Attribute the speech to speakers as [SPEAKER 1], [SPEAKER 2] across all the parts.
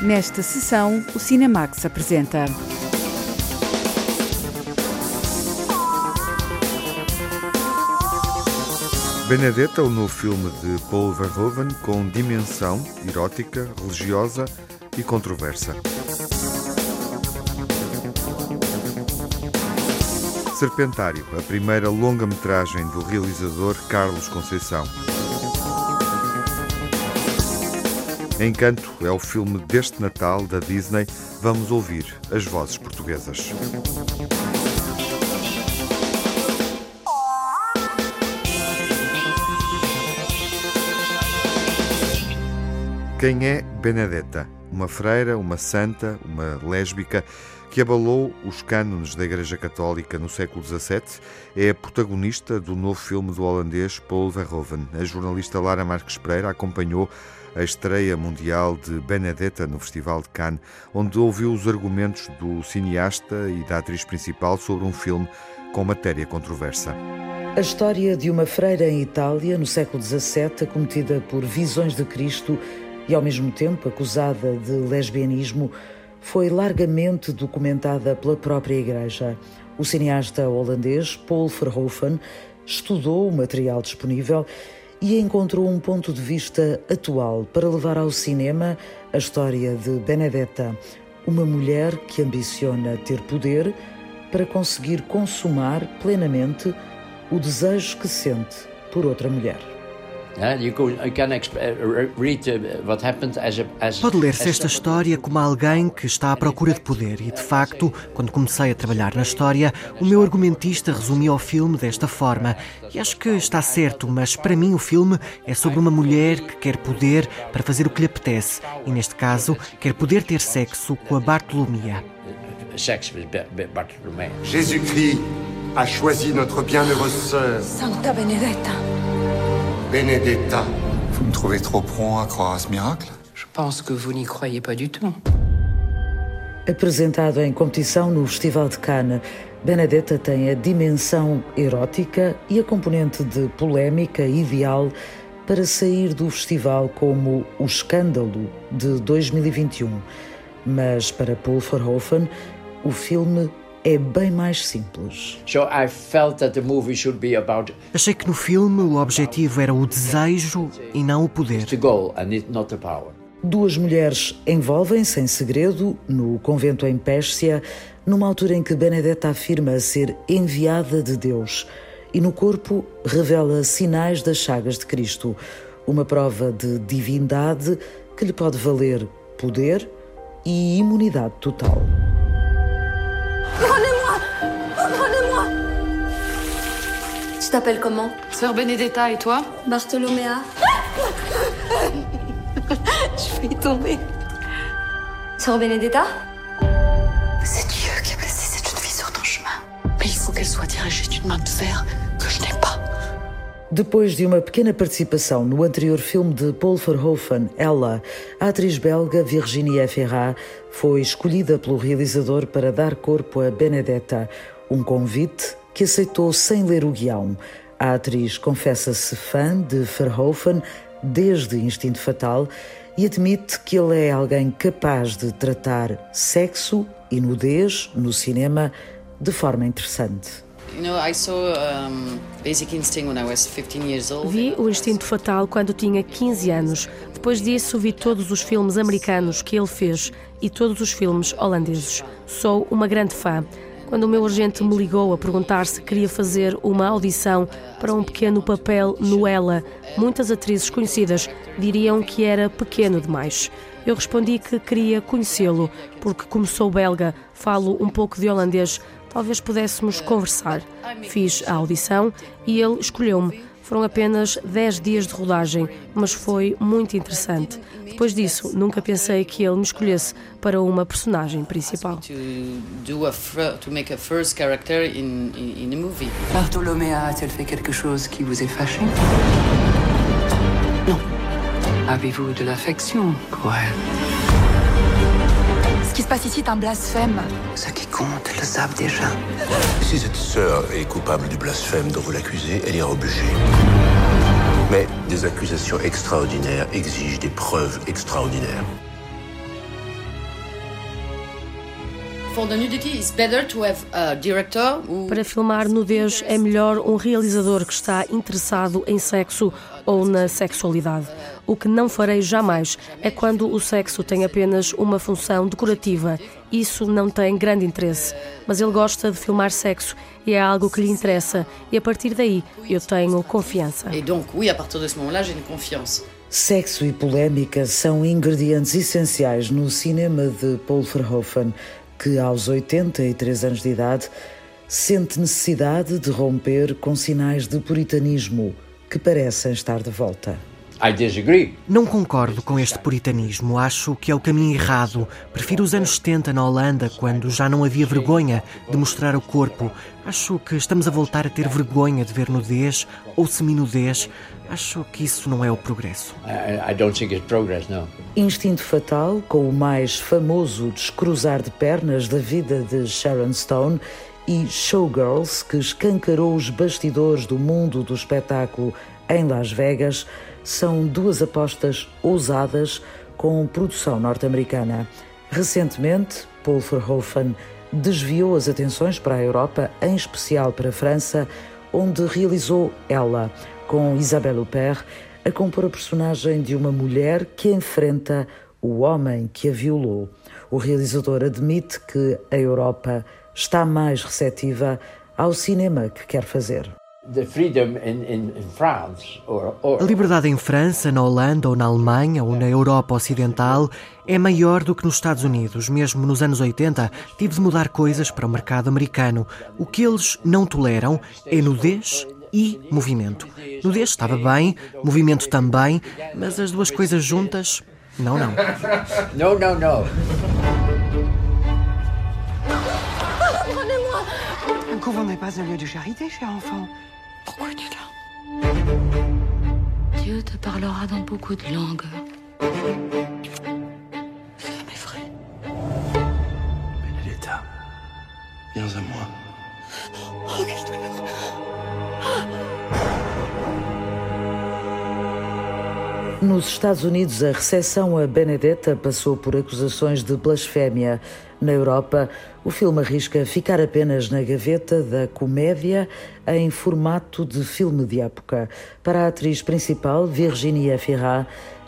[SPEAKER 1] Nesta sessão, o Cinemax apresenta.
[SPEAKER 2] Benedetta, o novo filme de Paul Verhoeven com dimensão erótica, religiosa e controversa. Serpentário, a primeira longa-metragem do realizador Carlos Conceição. Encanto é o filme deste Natal da Disney. Vamos ouvir as vozes portuguesas. Quem é Benedetta? Uma freira, uma santa, uma lésbica que abalou os cânones da Igreja Católica no século XVII, é a protagonista do novo filme do holandês Paul Verhoeven. A jornalista Lara Marques Pereira acompanhou a estreia mundial de Benedetta no Festival de Cannes, onde ouviu os argumentos do cineasta e da atriz principal sobre um filme com matéria controversa.
[SPEAKER 3] A história de uma freira em Itália, no século XVII, acometida por visões de Cristo e ao mesmo tempo acusada de lesbianismo, foi largamente documentada pela própria Igreja. O cineasta holandês Paul Verhoeven estudou o material disponível e encontrou um ponto de vista atual para levar ao cinema a história de Benedetta, uma mulher que ambiciona ter poder para conseguir consumar plenamente o desejo que sente por outra mulher.
[SPEAKER 4] Pode ler-se esta história como alguém que está à procura de poder e, de facto, quando comecei a trabalhar na história, o meu argumentista resumia o filme desta forma. E acho que está certo, mas para mim o filme é sobre uma mulher que quer poder para fazer o que lhe apetece e, neste caso, quer poder ter sexo com a Bartolomia.
[SPEAKER 5] Jésus-Christ a choisi notre bienheureuse sœur.
[SPEAKER 6] Santa Benedetta.
[SPEAKER 5] Benedetta.
[SPEAKER 7] Vous me trouvez trop prompt à croire à ce miracle
[SPEAKER 6] Je pense que vous n'y croyez pas du tout.
[SPEAKER 3] Apresentado em competição no Festival de Cannes, Benedetta tem a dimensão erótica e a componente de polémica ideal para sair do festival como o escândalo de 2021. Mas para Paul Verhoeven, o filme é bem mais simples.
[SPEAKER 4] Achei que no filme o objetivo era o desejo e não o poder.
[SPEAKER 3] Duas mulheres envolvem-se em segredo no convento em Pérsia, numa altura em que Benedetta afirma ser enviada de Deus e no corpo revela sinais das chagas de Cristo, uma prova de divindade que lhe pode valer poder e imunidade total.
[SPEAKER 8] Tu t'appelles comment
[SPEAKER 9] Sœur Benedetta et toi
[SPEAKER 8] Bartholoméa.
[SPEAKER 9] Je vais y tomber.
[SPEAKER 8] Sœur Benedetta
[SPEAKER 9] C'est Dieu qui a placé cette jeune fille sur ton chemin. Mais il faut qu'elle soit dirigée d'une main de fer que je n'ai pas.
[SPEAKER 3] Depois de uma pequena participação no anterior filme de Paul Verhoeven, Ella, a atriz belga Virginie Efira foi escolhida pelo realizador para dar corpo a Benedetta, um convite que aceitou sem ler o guião. A atriz confessa-se fã de Verhoeven desde Instinto Fatal e admite que ele é alguém capaz de tratar sexo e nudez no cinema de forma interessante.
[SPEAKER 10] Vi o Instinto Fatal quando tinha 15 anos. Depois disso, vi todos os filmes americanos que ele fez e todos os filmes holandeses. Sou uma grande fã. Quando o meu agente me ligou a perguntar se queria fazer uma audição para um pequeno papel no Ela, muitas atrizes conhecidas diriam que era pequeno demais. Eu respondi que queria conhecê-lo, porque, como sou belga, falo um pouco de holandês, talvez pudéssemos conversar. Fiz a audição e ele escolheu-me. Foram apenas 10 dias de rodagem, mas foi muito interessante. Depois disso, nunca pensei que ele me escolhesse para uma personagem principal.
[SPEAKER 6] Bartholoméa a-t-elle fait quelque chose qui vous est fâché Non. Avez-vous de l'affection pour elle
[SPEAKER 9] qui se passe ici est un blasphème.
[SPEAKER 6] Ce qui compte, elles le savent déjà.
[SPEAKER 5] Si cette sœur est coupable du blasphème dont vous l'accusez, elle ira au bûcher. Mais des accusations extraordinaires exigent des preuves extraordinaires.
[SPEAKER 10] Para filmar nudez é melhor um realizador que está interessado em sexo ou na sexualidade. O que não farei jamais é quando o sexo tem apenas uma função decorativa. Isso não tem grande interesse. Mas ele gosta de filmar sexo e é algo que lhe interessa. E a partir daí eu tenho confiança.
[SPEAKER 11] E donc, oui, à partir desse momento-là, j'ai confiança.
[SPEAKER 3] Sexo e polémica são ingredientes essenciais no cinema de Paul Verhoeven, que aos 83 anos de idade sente necessidade de romper com sinais de puritanismo que parecem estar de volta.
[SPEAKER 4] Não concordo com este puritanismo. Acho que é o caminho errado. Prefiro os anos 70 na Holanda, quando já não havia vergonha de mostrar o corpo. Acho que estamos a voltar a ter vergonha de ver nudez ou seminudez. Acho que isso não é o progresso.
[SPEAKER 12] I, I don't think it's progress, no.
[SPEAKER 3] Instinto Fatal, com o mais famoso descruzar de pernas da vida de Sharon Stone, e Showgirls, que escancarou os bastidores do mundo do espetáculo em Las Vegas, são duas apostas ousadas com produção norte-americana. Recentemente, Paul Verhoeven desviou as atenções para a Europa, em especial para a França, onde realizou Ela, com Isabelle Huppert, a compor a personagem de uma mulher que enfrenta o homem que a violou. O realizador admite que a Europa está mais receptiva ao cinema que quer fazer.
[SPEAKER 4] A liberdade em França, na Holanda ou na Alemanha ou na Europa Ocidental é maior do que nos Estados Unidos. Mesmo nos anos 80, tive de mudar coisas para o mercado americano. O que eles não toleram é nudez e movimento. Nudez estava bem, movimento também, mas as duas coisas juntas, não, não.
[SPEAKER 12] Não, não, não.
[SPEAKER 13] Un couvent n'est pas un lieu de charité, cher enfant. Pourquoi tu es là
[SPEAKER 9] Dieu te parlera dans beaucoup de langues.
[SPEAKER 13] Ça m'effraie.
[SPEAKER 5] Benedetta, viens à moi.
[SPEAKER 3] Nos Estados Unidos, a recepção a Benedetta passou por acusações de blasfémia. Na Europa, o filme arrisca ficar apenas na gaveta da comédia em formato de filme de época. Para a atriz principal, Virginia Fira,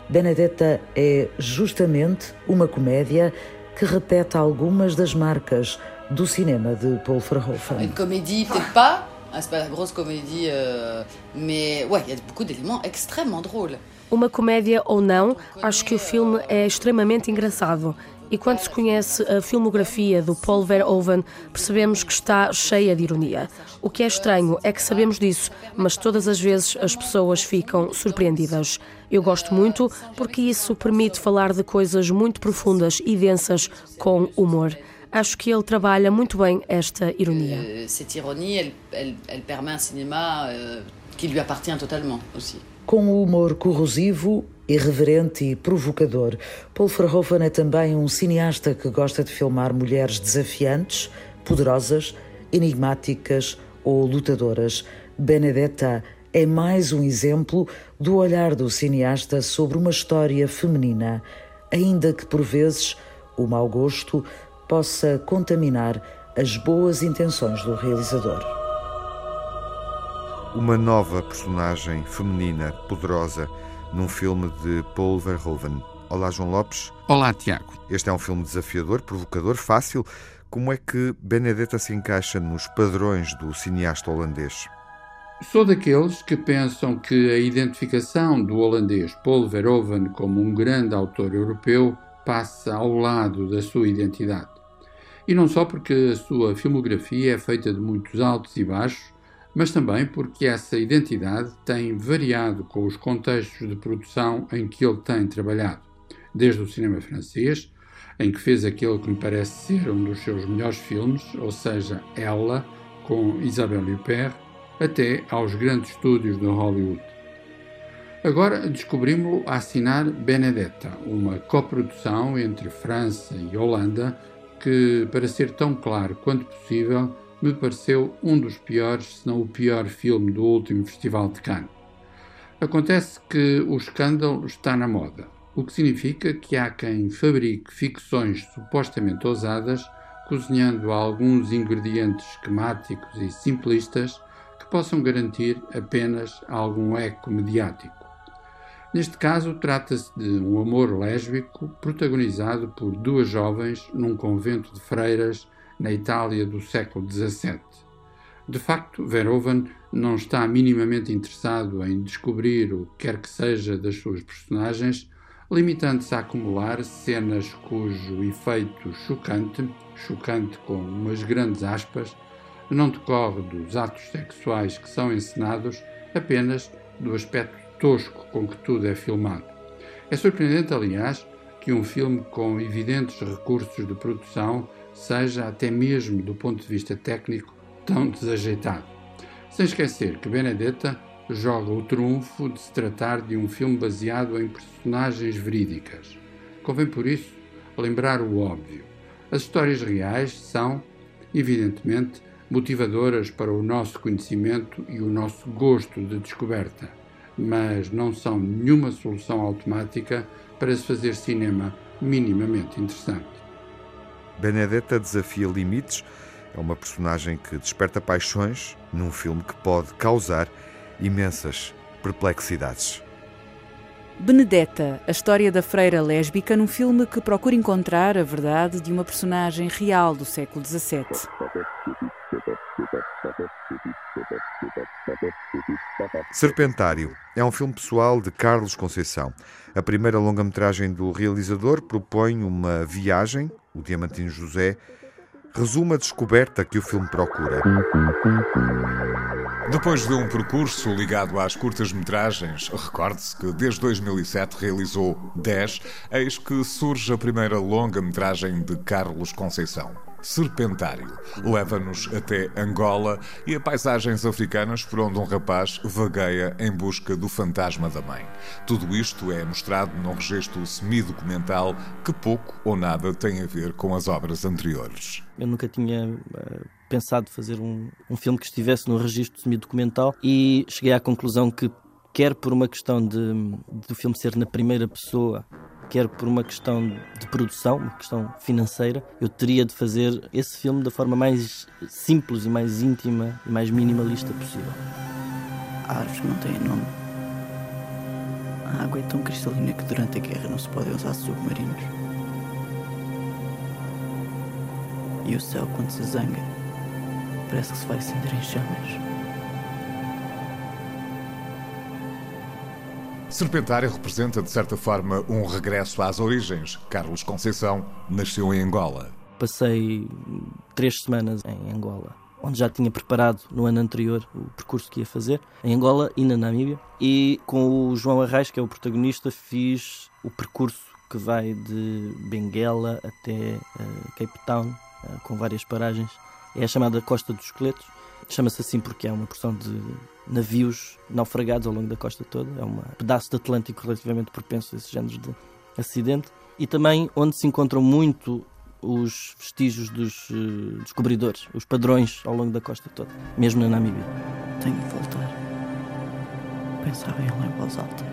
[SPEAKER 3] Benedetta é justamente uma comédia que repete algumas das marcas do cinema de Paul Verhoeven.
[SPEAKER 11] Une comédie, peut-être pas, c'est pas la grosse comédie, euh, mais ouais, il y a beaucoup d'éléments extrêmement drôles.
[SPEAKER 10] Uma comédia ou não, acho que o filme é extremamente engraçado. E quando se conhece a filmografia do Paul Verhoeven, percebemos que está cheia de ironia. O que é estranho é que sabemos disso, mas todas as vezes as pessoas ficam surpreendidas. Eu gosto muito porque isso permite falar de coisas muito profundas e densas com humor. Acho que ele trabalha muito bem esta ironia.
[SPEAKER 11] Ironie, elle, elle, elle permet un cinéma euh, qui lui appartient totalement aussi.
[SPEAKER 3] Com o humor corrosivo, irreverente e provocador, Paul Verhoeven é também um cineasta que gosta de filmar mulheres desafiantes, poderosas, enigmáticas ou lutadoras. Benedetta é mais um exemplo do olhar do cineasta sobre uma história feminina, ainda que por vezes o mau gosto possa contaminar as boas intenções do realizador
[SPEAKER 2] uma nova personagem feminina poderosa num filme de Paul Verhoeven. Olá, João Lopes.
[SPEAKER 14] Olá, Tiago.
[SPEAKER 2] Este é um filme desafiador, provocador, fácil. Como é que Benedetta se encaixa nos padrões do cineasta holandês?
[SPEAKER 14] Sou daqueles que pensam que a identificação do holandês Paul Verhoeven como um grande autor europeu passa ao lado da sua identidade. E não só porque a sua filmografia é feita de muitos altos e baixos, mas também porque essa identidade tem variado com os contextos de produção em que ele tem trabalhado, desde o cinema francês, em que fez aquele que me parece ser um dos seus melhores filmes, ou seja, Ela, com Isabelle Huppert, até aos grandes estúdios de Hollywood. Agora descobrimos-lo a assinar Benedetta, uma coprodução entre França e Holanda que, para ser tão claro quanto possível, me pareceu um dos piores, se não o pior filme do último Festival de Cannes. Acontece que o escândalo está na moda, o que significa que há quem fabrique ficções supostamente ousadas cozinhando alguns ingredientes esquemáticos e simplistas que possam garantir apenas algum eco mediático. Neste caso, trata-se de um amor lésbico protagonizado por duas jovens num convento de freiras na Itália do século XVII. De facto, Verhoeven não está minimamente interessado em descobrir o que quer que seja das suas personagens, limitando-se a acumular cenas cujo efeito chocante, chocante com umas grandes aspas, não decorre dos atos sexuais que são encenados, apenas do aspecto tosco com que tudo é filmado. É surpreendente, aliás, que um filme com evidentes recursos de produção seja, até mesmo do ponto de vista técnico, tão desajeitado. Sem esquecer que Benedetta joga o trunfo de se tratar de um filme baseado em personagens verídicas. Convém, por isso, lembrar o óbvio. As histórias reais são, evidentemente, motivadoras para o nosso conhecimento e o nosso gosto de descoberta, mas não são nenhuma solução automática para se fazer cinema minimamente interessante.
[SPEAKER 2] Benedetta desafia limites, é uma personagem que desperta paixões num filme que pode causar imensas perplexidades.
[SPEAKER 1] Benedetta, a história da freira lésbica num filme que procura encontrar a verdade de uma personagem real do século XVII.
[SPEAKER 2] Serpentário é um filme pessoal de Carlos Conceição. A primeira longa-metragem do realizador propõe uma viagem, o Diamantino José, resume a descoberta que o filme procura.
[SPEAKER 15] Depois de um percurso ligado às curtas-metragens, recorde-se que desde 2007 realizou 10, eis que surge a primeira longa-metragem de Carlos Conceição. Serpentário. Leva-nos até Angola e a paisagens africanas por onde um rapaz vagueia em busca do fantasma da mãe. Tudo isto é mostrado num registro semi-documental que pouco ou nada tem a ver com as obras anteriores.
[SPEAKER 16] Eu nunca tinha uh, pensado fazer um, um filme que estivesse no registro semi-documental e cheguei à conclusão que quer por uma questão de, do filme ser na primeira pessoa quer por uma questão de produção, uma questão financeira, eu teria de fazer esse filme da forma mais simples e mais íntima e mais minimalista possível.
[SPEAKER 17] Árvores não têm nome. A água é tão cristalina que durante a guerra não se podem usar submarinos. E o céu, quando se zanga, parece que se vai acender em chamas.
[SPEAKER 15] Serpentário representa, de certa forma, um regresso às origens. Carlos Conceição nasceu em Angola.
[SPEAKER 16] Passei três semanas em Angola, onde já tinha preparado no ano anterior o percurso que ia fazer, em Angola e na Namíbia. E com o João Arraes, que é o protagonista, fiz o percurso que vai de Benguela até uh, Cape Town, com várias paragens. É a chamada Costa dos Esqueletos. Chama-se assim porque é uma porção de navios naufragados ao longo da costa toda. É um pedaço de Atlântico relativamente propenso a esses géneros de acidente. E também onde se encontram muito os vestígios dos uh, descobridores, os padrões ao longo da costa toda, mesmo na Namíbia.
[SPEAKER 17] Tenho de voltar. Pensava em lá em voz alta.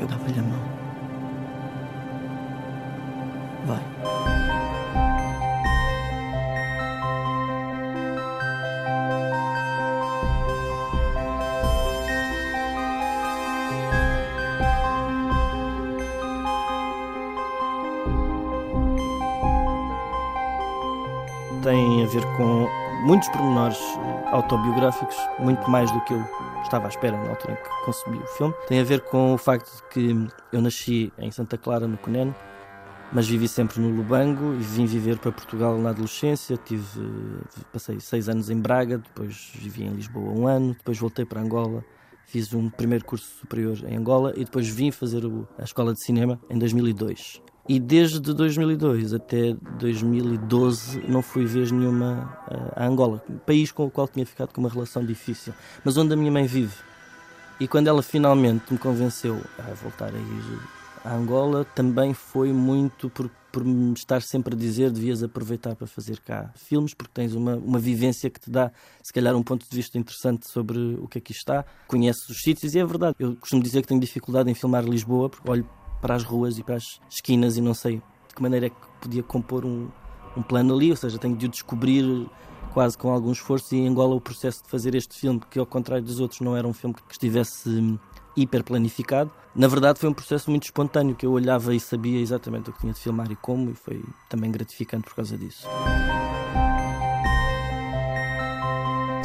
[SPEAKER 17] Eu dava-lhe a mão. Vai.
[SPEAKER 16] Tem a ver com muitos pormenores autobiográficos, muito mais do que eu estava à espera na altura em que concebi o filme. Tem a ver com o facto de que eu nasci em Santa Clara, no Cunene, mas vivi sempre no Lubango e vim viver para Portugal na adolescência. Tive, passei seis anos em Braga, depois vivi em Lisboa um ano, depois voltei para Angola, fiz um primeiro curso superior em Angola e depois vim fazer a escola de cinema em 2002. E desde 2002 até 2012 não fui vez nenhuma uh, a Angola, país com o qual tinha ficado com uma relação difícil, mas onde a minha mãe vive. E quando ela finalmente me convenceu a voltar a ir a Angola, também foi muito por, por me estar sempre a dizer devias aproveitar para fazer cá filmes, porque tens uma, uma vivência que te dá, se calhar, um ponto de vista interessante sobre o que aqui está. Conheces os sítios e é verdade. Eu costumo dizer que tenho dificuldade em filmar Lisboa, porque olho para as ruas e para as esquinas e não sei de que maneira é que podia compor um, um plano ali, ou seja, tenho de o descobrir quase com algum esforço e engola o processo de fazer este filme, que ao contrário dos outros não era um filme que estivesse hum, hiper planificado. Na verdade foi um processo muito espontâneo, que eu olhava e sabia exatamente o que tinha de filmar e como, e foi também gratificante por causa disso.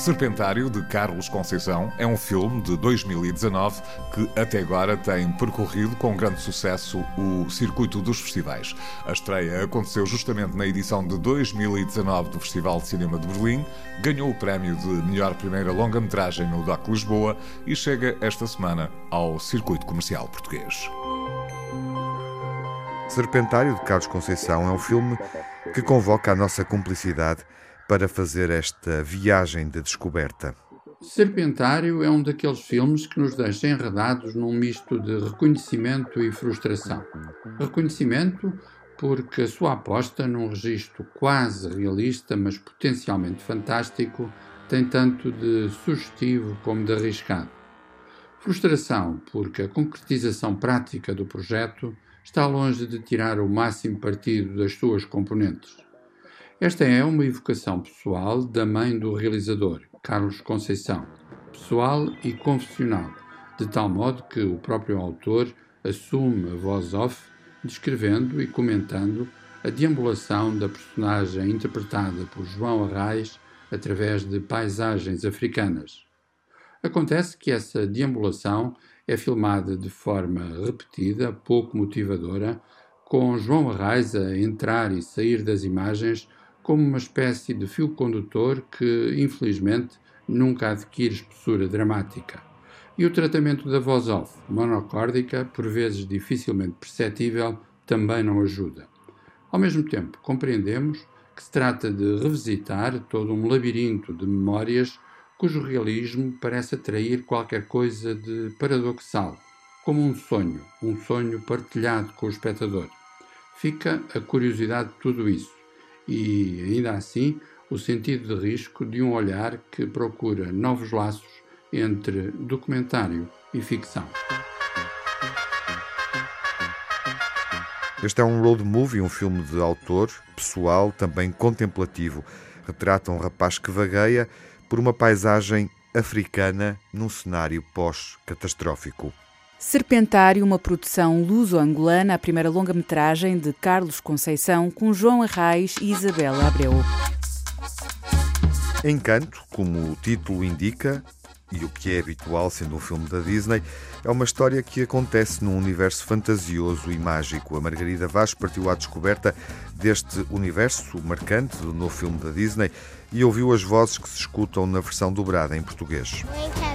[SPEAKER 15] Serpentário, de Carlos Conceição, é um filme de 2019 que até agora tem percorrido com grande sucesso o circuito dos festivais. A estreia aconteceu justamente na edição de 2019 do Festival de Cinema de Berlim, ganhou o prémio de melhor primeira longa-metragem no DOC Lisboa e chega esta semana ao circuito comercial português.
[SPEAKER 2] Serpentário, de Carlos Conceição, é um filme que convoca a nossa cumplicidade para fazer esta viagem de descoberta?
[SPEAKER 14] Serpentário é um daqueles filmes que nos deixa enredados num misto de reconhecimento e frustração. Reconhecimento porque a sua aposta num registro quase realista, mas potencialmente fantástico, tem tanto de sugestivo como de arriscado. Frustração porque a concretização prática do projeto está longe de tirar o máximo partido das suas componentes. Esta é uma evocação pessoal da mãe do realizador, Carlos Conceição, pessoal e confessional, de tal modo que o próprio autor assume a voz off, descrevendo e comentando a deambulação da personagem interpretada por João Arraes através de paisagens africanas. Acontece que essa deambulação é filmada de forma repetida, pouco motivadora, com João Arraes a entrar e sair das imagens como uma espécie de fio condutor que, infelizmente, nunca adquire espessura dramática. E o tratamento da voz off, monocórdica, por vezes dificilmente perceptível, também não ajuda. Ao mesmo tempo, compreendemos que se trata de revisitar todo um labirinto de memórias cujo realismo parece atrair qualquer coisa de paradoxal, como um sonho, um sonho partilhado com o espectador. Fica a curiosidade de tudo isso e, ainda assim, o sentido de risco de um olhar que procura novos laços entre documentário e ficção.
[SPEAKER 2] Este é um road movie, um filme de autor, pessoal, também contemplativo. Retrata um rapaz que vagueia por uma paisagem africana num cenário pós-catastrófico.
[SPEAKER 1] Serpentário, uma produção luso-angolana, a primeira longa-metragem de Carlos Conceição com João Arraes e Isabela Abreu.
[SPEAKER 2] Encanto, como o título indica, e o que é habitual sendo um filme da Disney, é uma história que acontece num universo fantasioso e mágico. A Margarida Vaz partiu à descoberta deste universo marcante do novo filme da Disney e ouviu as vozes que se escutam na versão dobrada em português.
[SPEAKER 18] Encanto nos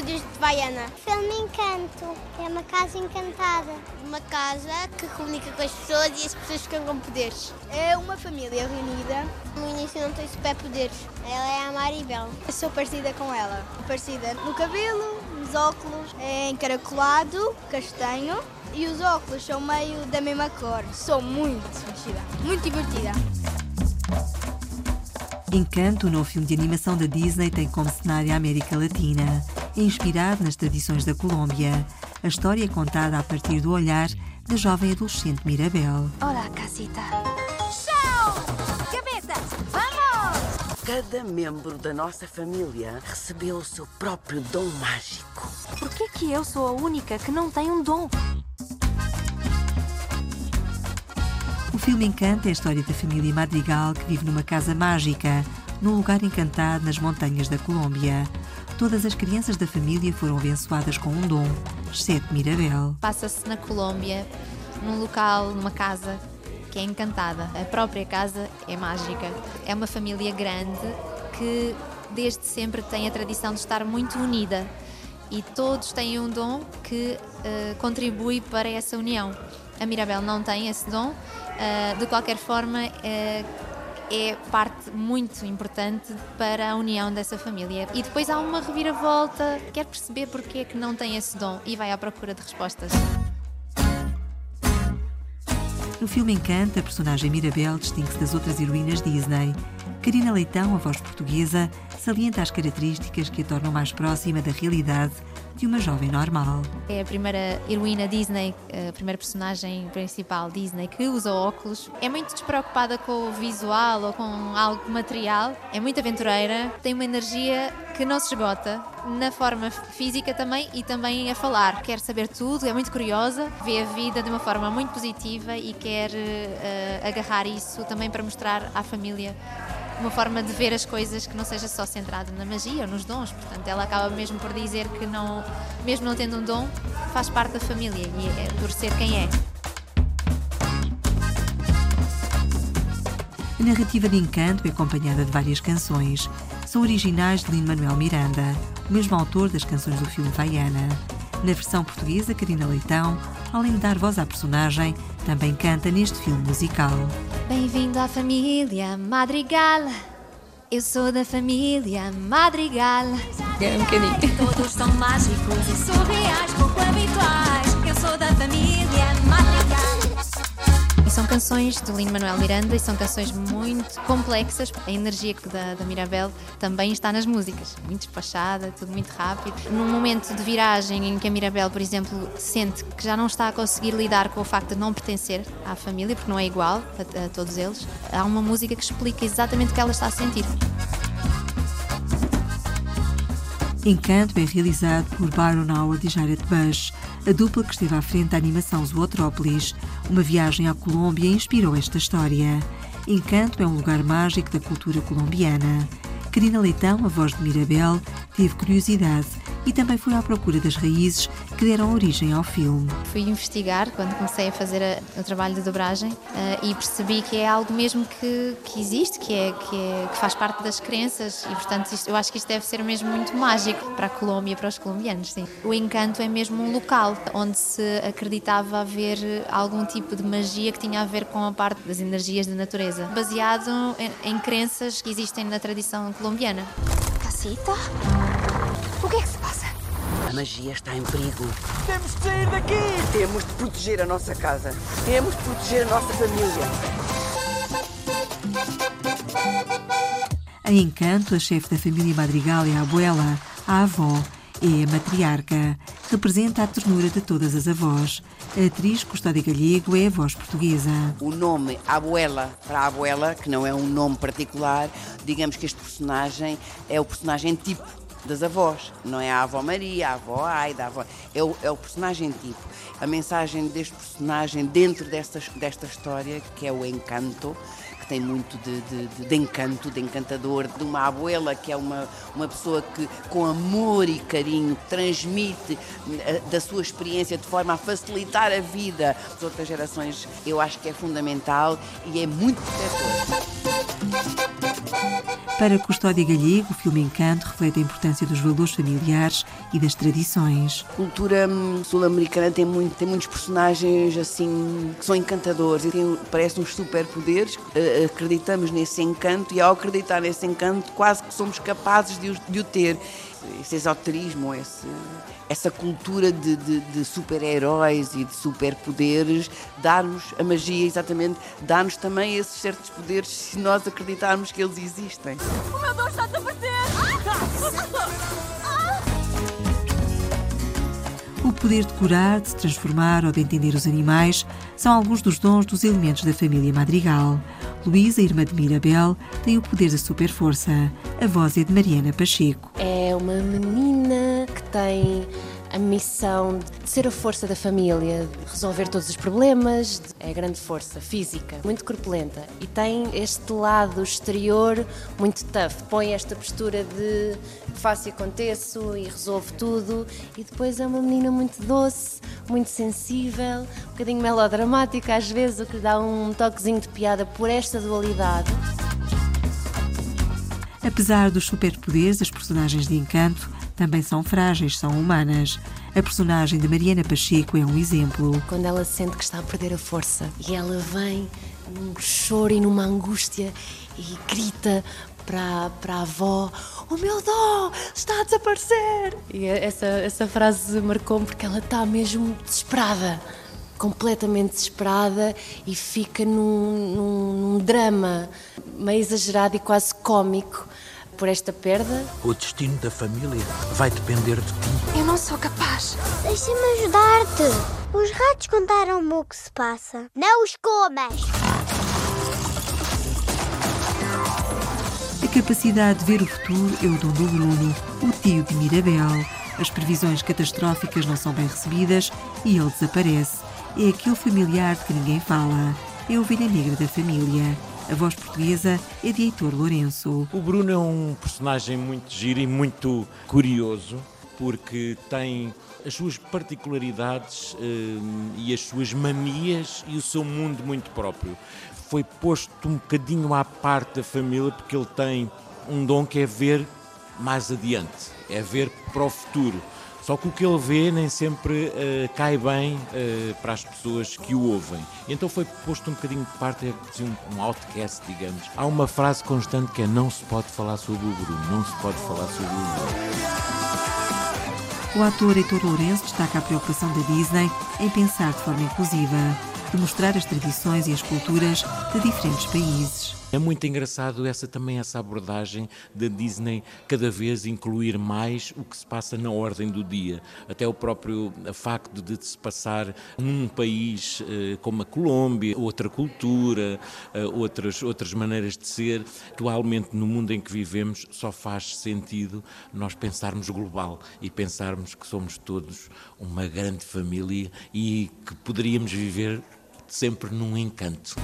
[SPEAKER 18] estúdios de Baiana.
[SPEAKER 19] Filme Encanto é uma casa encantada.
[SPEAKER 18] Uma casa que comunica com as pessoas e as pessoas ficam com poderes. É uma família reunida.
[SPEAKER 19] No início não tem superpoderes. Ela é a Maribel.
[SPEAKER 18] Eu sou parecida com ela. Parecida no cabelo, nos óculos, é encaracolado, castanho. E os óculos são meio da mesma cor. Sou muito divertida. Muito divertida.
[SPEAKER 20] Encanto, o novo filme de animação da Disney, tem como cenário a América Latina. É inspirado nas tradições da Colômbia. A história é contada a partir do olhar da jovem adolescente Mirabel.
[SPEAKER 21] Olá, casita. Show! Cabeças, vamos!
[SPEAKER 22] Cada membro da nossa família recebeu o seu próprio dom mágico.
[SPEAKER 21] Por que que eu sou a única que não tem um dom?
[SPEAKER 20] Filme Encanta é a história da família Madrigal que vive numa casa mágica, num lugar encantado nas montanhas da Colômbia. Todas as crianças da família foram abençoadas com um dom, exceto Mirabel.
[SPEAKER 23] Passa-se na Colômbia, num local, numa casa que é encantada. A própria casa é mágica. É uma família grande que desde sempre tem a tradição de estar muito unida e todos têm um dom que uh, contribui para essa união. A Mirabel não tem esse dom, uh, de qualquer forma, uh, é parte muito importante para a união dessa família. E depois há uma reviravolta, quer perceber porque é que não tem esse dom e vai à procura de respostas.
[SPEAKER 20] No filme Encanta, a personagem Mirabel distingue-se das outras heroínas Disney. Karina Leitão, a voz portuguesa, salienta as características que a tornam mais próxima da realidade de uma jovem normal.
[SPEAKER 23] É a primeira heroína Disney, a primeira personagem principal Disney que usa óculos. É muito despreocupada com o visual ou com algo material. É muito aventureira, tem uma energia que não se esgota na forma física também e também a falar. Quer saber tudo, é muito curiosa, vê a vida de uma forma muito positiva e quer uh, agarrar isso também para mostrar à família uma forma de ver as coisas que não seja só centrada na magia ou nos dons. Portanto, ela acaba mesmo por dizer que não, mesmo não tendo um dom, faz parte da família e é por ser quem é.
[SPEAKER 20] A narrativa de Encanto é acompanhada de várias canções. São originais de Lin-Manuel Miranda, o mesmo autor das canções do filme Vaiana. Na versão portuguesa, Karina Leitão, além de dar voz à personagem, também canta neste filme musical.
[SPEAKER 23] Bem-vindo à família Madrigal. Eu sou da família Madrigal.
[SPEAKER 24] É um bocadinho.
[SPEAKER 25] Todos são mágicos e surreais, pouco habituais. Eu sou da família Madrigal.
[SPEAKER 23] São canções de Lin-Manuel Miranda e são canções muito complexas. A energia da, da Mirabel também está nas músicas, muito despachada, tudo muito rápido. Num momento de viragem em que a Mirabel, por exemplo, sente que já não está a conseguir lidar com o facto de não pertencer à família, porque não é igual a, a todos eles, há uma música que explica exatamente o que ela está a sentir.
[SPEAKER 20] Encanto é realizado por Byron Howard e Jared Bush, a dupla que esteve à frente da animação Zootrópolis. Uma viagem à Colômbia inspirou esta história. Encanto é um lugar mágico da cultura colombiana. Karina Leitão, a voz de Mirabel, teve curiosidade e também foi à procura das raízes que deram origem ao filme.
[SPEAKER 23] Fui investigar quando comecei a fazer a, o trabalho de dobragem uh, e percebi que é algo mesmo que, que existe, que, é, que, é, que faz parte das crenças e, portanto, isto, eu acho que isto deve ser mesmo muito mágico para a Colômbia, para os colombianos. Sim. O encanto é mesmo um local onde se acreditava haver algum tipo de magia que tinha a ver com a parte das energias da natureza, baseado em, em crenças que existem na tradição colombiana.
[SPEAKER 25] Casita? O que é que se passa?
[SPEAKER 22] A magia está em perigo.
[SPEAKER 26] Temos de sair daqui!
[SPEAKER 22] Temos de proteger a nossa casa. Temos de proteger a nossa família.
[SPEAKER 20] Em Encanto, a chefe da família Madrigal é a abuela, a avó é a matriarca. Representa a ternura de todas as avós. A atriz Custódia Galego é a voz portuguesa.
[SPEAKER 22] O nome Abuela para a Abuela, que não é um nome particular, digamos que este personagem é o personagem tipo das avós. Não é a avó Maria, a avó Aida, a avó... É, o, é o personagem tipo. A mensagem deste personagem dentro desta, desta história, que é o encanto, tem muito de, de, de, encanto, de encantador, de uma abuela que é uma, uma pessoa que, com amor e carinho, transmite eh, da sua experiência de forma a facilitar a vida das outras gerações. Eu acho que é fundamental e é muito protetor.
[SPEAKER 20] Para Custódia Galego, o filme Encanto reflete a importância dos valores familiares e das tradições.
[SPEAKER 22] A cultura hum, sul-americana tem, muito, tem muitos personagens assim que são encantadores e parecem uns superpoderes. Acreditamos nesse encanto e ao acreditar nesse encanto quase que somos capazes de de o ter. Esse esoterismo, esse, essa cultura de, de, de super-heróis e de superpoderes, dá-nos a magia, exatamente, dá-nos também esses certos poderes se nós acreditarmos que eles existem.
[SPEAKER 25] O meu dor está a desaparecer!
[SPEAKER 20] O poder de curar, de se transformar ou de entender os animais são alguns dos dons dos elementos da família Madrigal. Luísa, irmã de Mirabel, tem o poder da superforça. A voz é de Mariana Pacheco.
[SPEAKER 24] É uma menina que tem a missão de ser a força da família, de resolver todos os problemas, é grande força física, muito corpulenta. E tem este lado exterior muito tough, põe esta postura de faço e aconteço e resolvo tudo. E depois é uma menina muito doce, muito sensível, um bocadinho melodramática às vezes, o que lhe dá um toquezinho de piada por esta dualidade.
[SPEAKER 20] Apesar dos superpoderes, as personagens de Encanto também são frágeis, são humanas. A personagem de Mariana Pacheco é um exemplo.
[SPEAKER 24] Quando ela sente que está a perder a força e ela vem num choro e numa angústia e grita para, para a avó: O meu dó está a desaparecer! E essa, essa frase marcou-me porque ela está mesmo desesperada completamente desesperada e fica num, num, num, drama meio exagerado e quase cômico por esta perda.
[SPEAKER 27] O destino da família vai depender de ti.
[SPEAKER 19] Eu não sou capaz. Deixa-me ajudar-te. Os ratos contaram-me o que se passa. Não os comas!
[SPEAKER 20] A capacidade de ver o futuro é o dom do Bruno, o tio de Mirabel. As previsões catastróficas não são bem recebidas e ele desaparece. É aquele familiar de que ninguém fala. É a ovelha negra da família. A voz portuguesa é de Heitor Lourenço.
[SPEAKER 28] O Bruno é um personagem muito giro e muito curioso, porque tem as suas particularidades eh, e as suas manias e o seu mundo muito próprio. Foi posto um bocadinho à parte da família porque ele tem um dom que é ver mais adiante, é ver para o futuro. Só que o que ele vê nem sempre uh, cai bem uh, para as pessoas que o ouvem. Então foi posto um bocadinho de parte, é assim, um, um outcast, digamos. Há uma frase constante que é não se pode falar sobre o Bruno, não se pode falar sobre o Bruno.
[SPEAKER 20] O ator Heitor Lourenço destaca a preocupação da Disney em pensar de forma inclusiva, de mostrar as tradições e as culturas de diferentes países.
[SPEAKER 28] É muito engraçado essa também essa abordagem da Disney cada vez incluir mais o que se passa na ordem do dia. Até o próprio facto de se passar num país eh, como a Colômbia, outra cultura, eh, outras, outras maneiras de ser. Atualmente, no mundo em que vivemos, só faz sentido nós pensarmos global e pensarmos que somos todos uma grande família e que poderíamos viver sempre num encanto.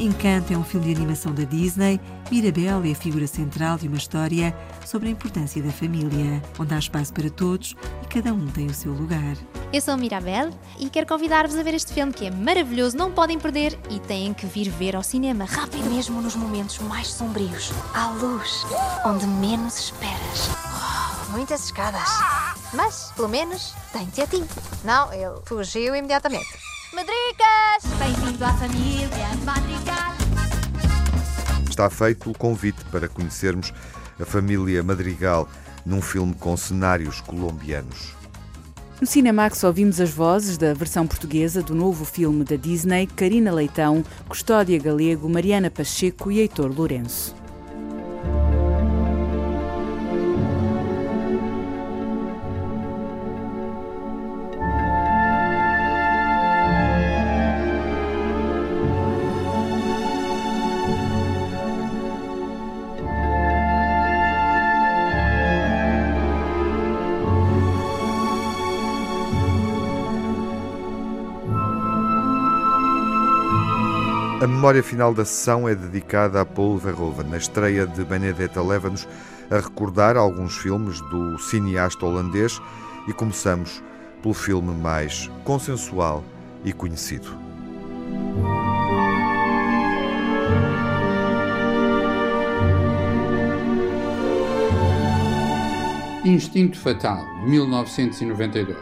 [SPEAKER 20] Encanto é um filme de animação da Disney. Mirabel é a figura central de uma história sobre a importância da família, onde há espaço para todos e cada um tem o seu lugar.
[SPEAKER 23] Eu sou a Mirabel e quero convidar-vos a ver este filme que é maravilhoso, não podem perder e têm que vir ver ao cinema rápido.
[SPEAKER 29] Mesmo nos momentos mais sombrios, há luz onde menos esperas.
[SPEAKER 30] Oh, muitas escadas. Mas, pelo menos, tem-te a ti. Não, ele fugiu imediatamente.
[SPEAKER 23] Madricas! Bem-vindo à família Madrigal.
[SPEAKER 2] Está feito o convite para conhecermos a família Madrigal num filme com cenários colombianos.
[SPEAKER 1] No Cinemax ouvimos as vozes da versão portuguesa do novo filme da Disney, Karina Leitão, Custódia Galego, Mariana Pacheco e Heitor Lourenço.
[SPEAKER 2] Memória final da sessão é dedicada a Paul Verhoeven. Na estreia de Benedetta leva-nos a recordar alguns filmes do cineasta holandês e começamos pelo filme mais consensual e conhecido.
[SPEAKER 14] Instinto Fatal, 1992,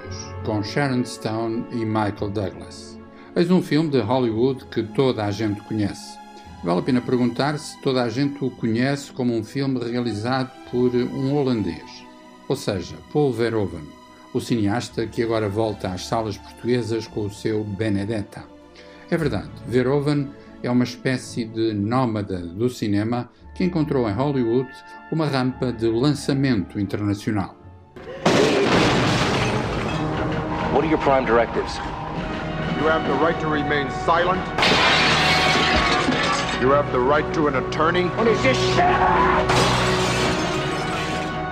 [SPEAKER 14] com Sharon Stone e Michael Douglas. Eis um filme de Hollywood que toda a gente conhece. Vale a pena perguntar se toda a gente o conhece como um filme realizado por um holandês, ou seja, Paul Verhoeven, o cineasta que agora volta às salas portuguesas com o seu Benedetta. É verdade, Verhoeven é uma espécie de nómada do cinema que encontrou em Hollywood uma rampa de lançamento internacional.
[SPEAKER 31] What are your prime directives?
[SPEAKER 32] You have the right to remain silent. You have the right to an attorney.
[SPEAKER 31] What is this?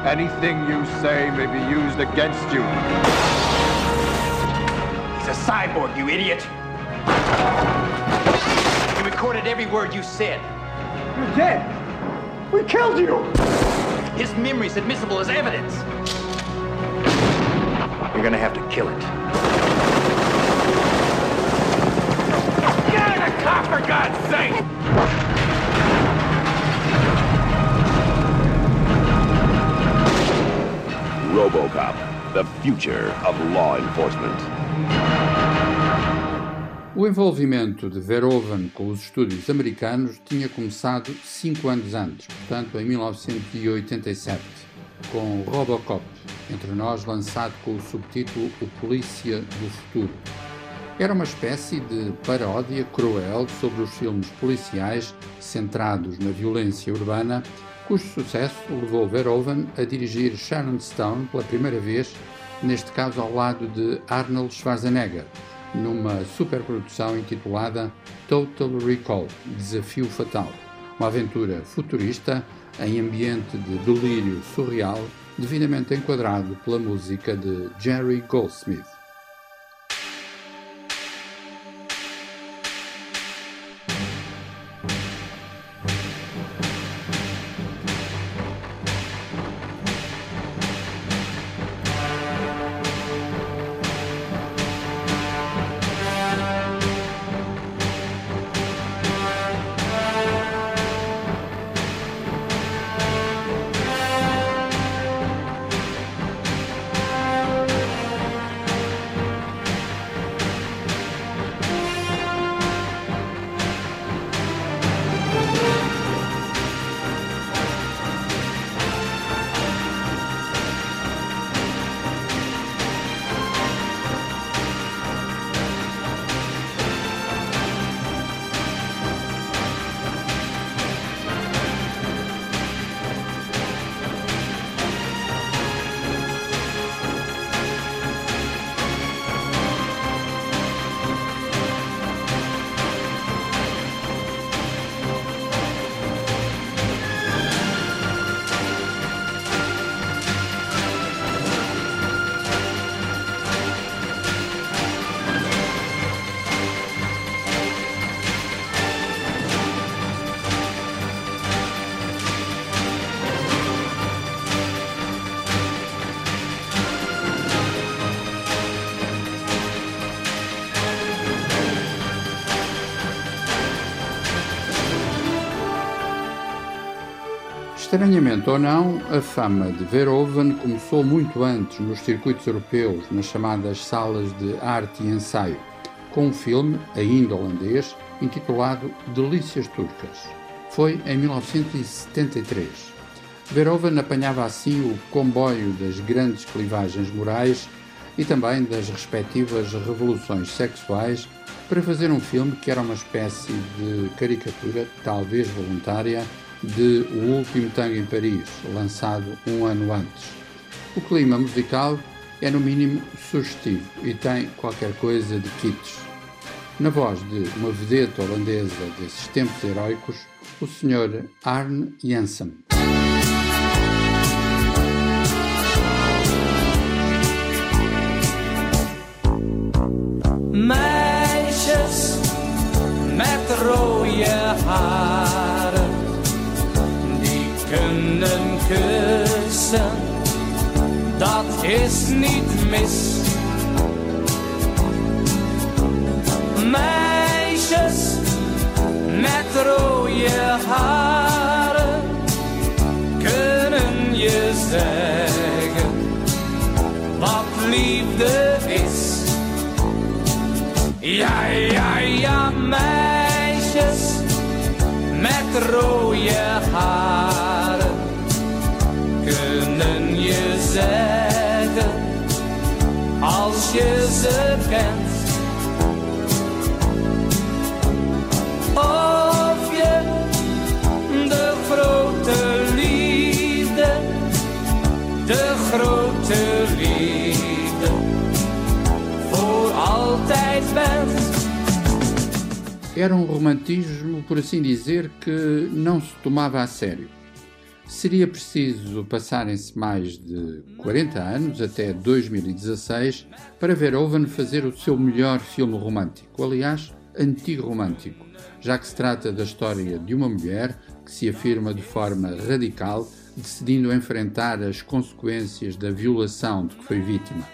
[SPEAKER 32] Anything you say may be used against you.
[SPEAKER 31] He's a cyborg, you idiot. You recorded every word you said.
[SPEAKER 32] You're dead. We killed you.
[SPEAKER 31] His memory's admissible as evidence. You're gonna have to kill it.
[SPEAKER 32] Car, for God's sake!
[SPEAKER 33] Robocop, the future of law enforcement.
[SPEAKER 14] O envolvimento de Verhoeven com os estúdios americanos tinha começado cinco anos antes, portanto em 1987, com Robocop, entre nós lançado com o subtítulo O Polícia do Futuro. Era uma espécie de paródia cruel sobre os filmes policiais centrados na violência urbana, cujo sucesso levou Verhoeven a dirigir Sharon Stone pela primeira vez, neste caso ao lado de Arnold Schwarzenegger, numa superprodução intitulada Total Recall Desafio Fatal, uma aventura futurista em ambiente de delírio surreal, devidamente enquadrado pela música de Jerry Goldsmith. Estranhamente ou não, a fama de Verhoeven começou muito antes nos circuitos europeus, nas chamadas salas de arte e ensaio, com um filme, ainda holandês, intitulado Delícias Turcas. Foi em 1973. Verhoeven apanhava assim o comboio das grandes clivagens morais e também das respectivas revoluções sexuais para fazer um filme que era uma espécie de caricatura, talvez voluntária, de O Último Tango em Paris, lançado um ano antes. O clima musical é no mínimo sugestivo e tem qualquer coisa de kitsch. Na voz de uma vedeta holandesa desses tempos heróicos, o Sr. Arne Janssen.
[SPEAKER 34] Meisjes met rode haren dat is niet mis. Meisjes met rode haren kunnen je zeggen wat liefde is. Ja, ja, ja, meisjes met rode grote de grote.
[SPEAKER 14] Era um romantismo, por assim dizer, que não se tomava a sério. Seria preciso passarem-se mais de 40 anos, até 2016, para Verhoeven fazer o seu melhor filme romântico, aliás, antigo romântico, já que se trata da história de uma mulher que se afirma de forma radical, decidindo enfrentar as consequências da violação de que foi vítima.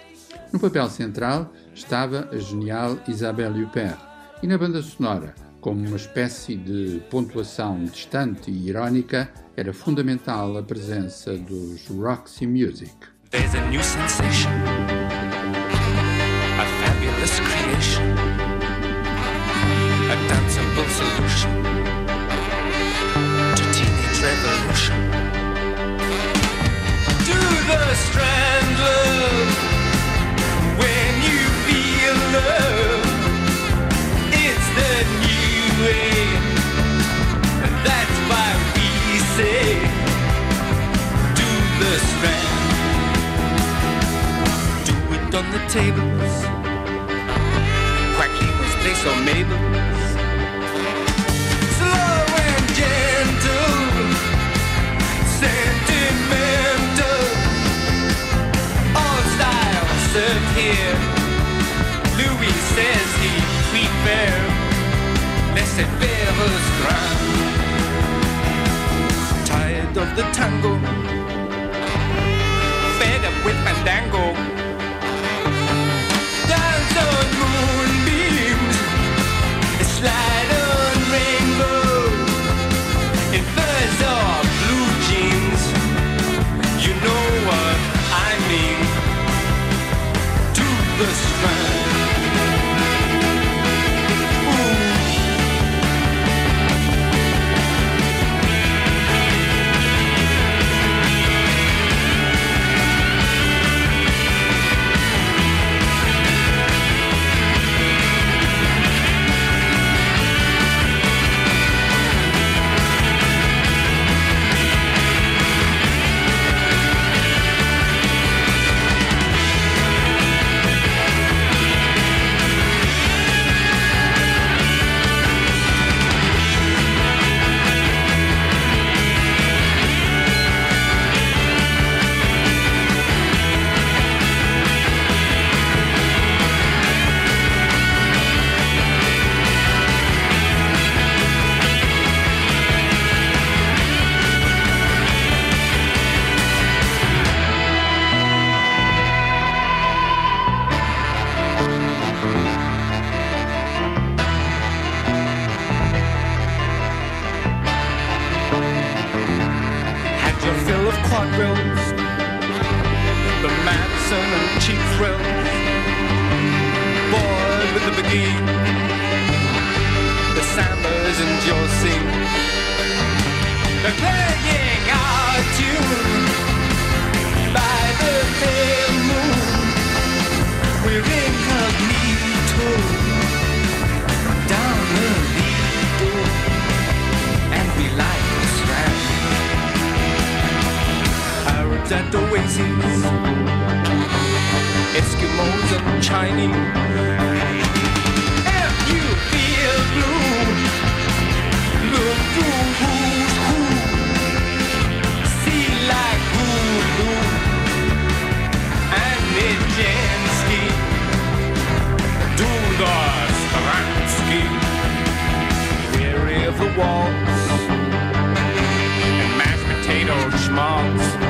[SPEAKER 14] No papel central estava a genial Isabelle Huppert, e na banda sonora, como uma espécie de pontuação distante e irónica, era fundamental a presença dos Roxy Music.
[SPEAKER 35] And They're playing our tune by the moon. We're incognito down the Lido, and we like strand. Arabs at oases, Eskimos and Chinese. Waltz. And mashed potato schmaltz.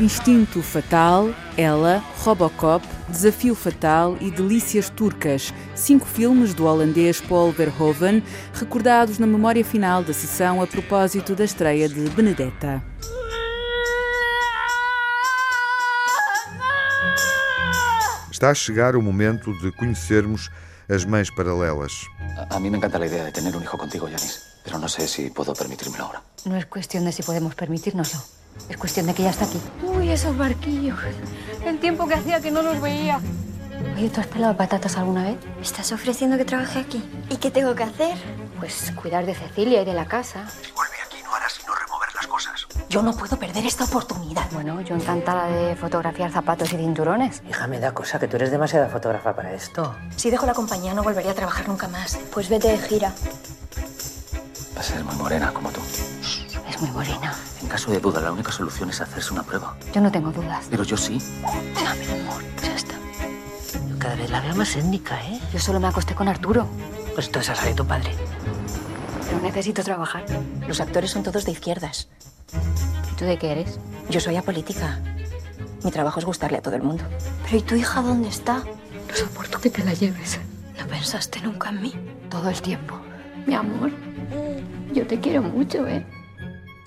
[SPEAKER 1] Instinto Fatal, Ela, Robocop, Desafio Fatal e Delícias Turcas, cinco filmes do holandês Paul Verhoeven, recordados na memória final da sessão a propósito da estreia de Benedetta.
[SPEAKER 2] Está a chegar o momento de conhecermos as mães paralelas.
[SPEAKER 36] A, a mí me encanta la idea de tener un hijo contigo, Yanis, pero no sé si puedo permitírmelo ahora.
[SPEAKER 37] No es cuestión de si podemos permitírnoslo. Es cuestión de que ya está aquí. Esos barquillos. El tiempo que hacía que no los veía. Oye, ¿tú has pelado patatas alguna vez?
[SPEAKER 38] ¿Me estás ofreciendo que trabaje aquí? ¿Y qué tengo que hacer?
[SPEAKER 37] Pues cuidar de Cecilia y de la casa.
[SPEAKER 36] Vuelve aquí, no harás sino remover las cosas.
[SPEAKER 37] Yo no puedo perder esta oportunidad. Bueno, yo encantada de fotografiar zapatos y cinturones.
[SPEAKER 31] Hija, me da cosa que tú eres demasiada fotógrafa para esto.
[SPEAKER 37] Si dejo la compañía no volvería a trabajar nunca más.
[SPEAKER 38] Pues vete de gira.
[SPEAKER 36] Va a ser muy morena como tú.
[SPEAKER 37] Es muy morena.
[SPEAKER 36] En caso de duda, la única solución es hacerse una prueba.
[SPEAKER 37] Yo no tengo dudas.
[SPEAKER 36] Pero yo sí.
[SPEAKER 37] No, mi amor, ya está.
[SPEAKER 31] Yo cada vez la veo más étnica, ¿eh?
[SPEAKER 37] Yo solo me acosté con Arturo.
[SPEAKER 31] Pues entonces esa de tu padre.
[SPEAKER 37] Pero necesito trabajar.
[SPEAKER 31] Los actores son todos de izquierdas.
[SPEAKER 37] ¿Y tú de qué eres?
[SPEAKER 31] Yo soy apolítica. Mi trabajo es gustarle a todo el mundo.
[SPEAKER 38] Pero ¿y tu hija dónde está?
[SPEAKER 37] No soporto que te la lleves.
[SPEAKER 38] ¿No pensaste nunca en mí?
[SPEAKER 37] Todo el tiempo. Mi amor, yo te quiero mucho, ¿eh?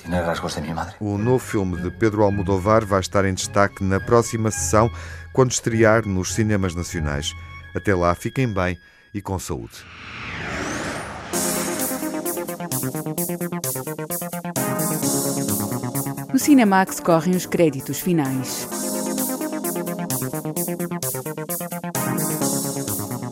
[SPEAKER 36] Tiene rasgos de mi madre.
[SPEAKER 2] O novo filme de Pedro Almodóvar vai estar em destaque na próxima sessão, quando estrear nos cinemas nacionais. Até lá, fiquem bem e com saúde.
[SPEAKER 1] No Cinemax correm os créditos finais.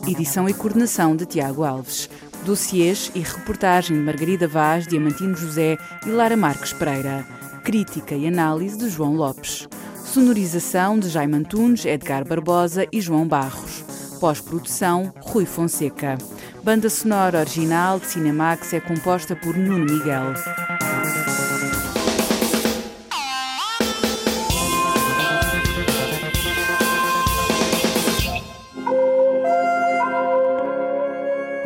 [SPEAKER 1] Edição e coordenação de Tiago Alves. Dossiês e reportagem de Margarida Vaz, Diamantino José e Lara Marques Pereira. Crítica e análise de João Lopes. Sonorização de Jaime Antunes, Edgar Barbosa e João Barros. Pós-produção, Rui Fonseca. Banda sonora original de Cinemax é composta por Nuno Miguel.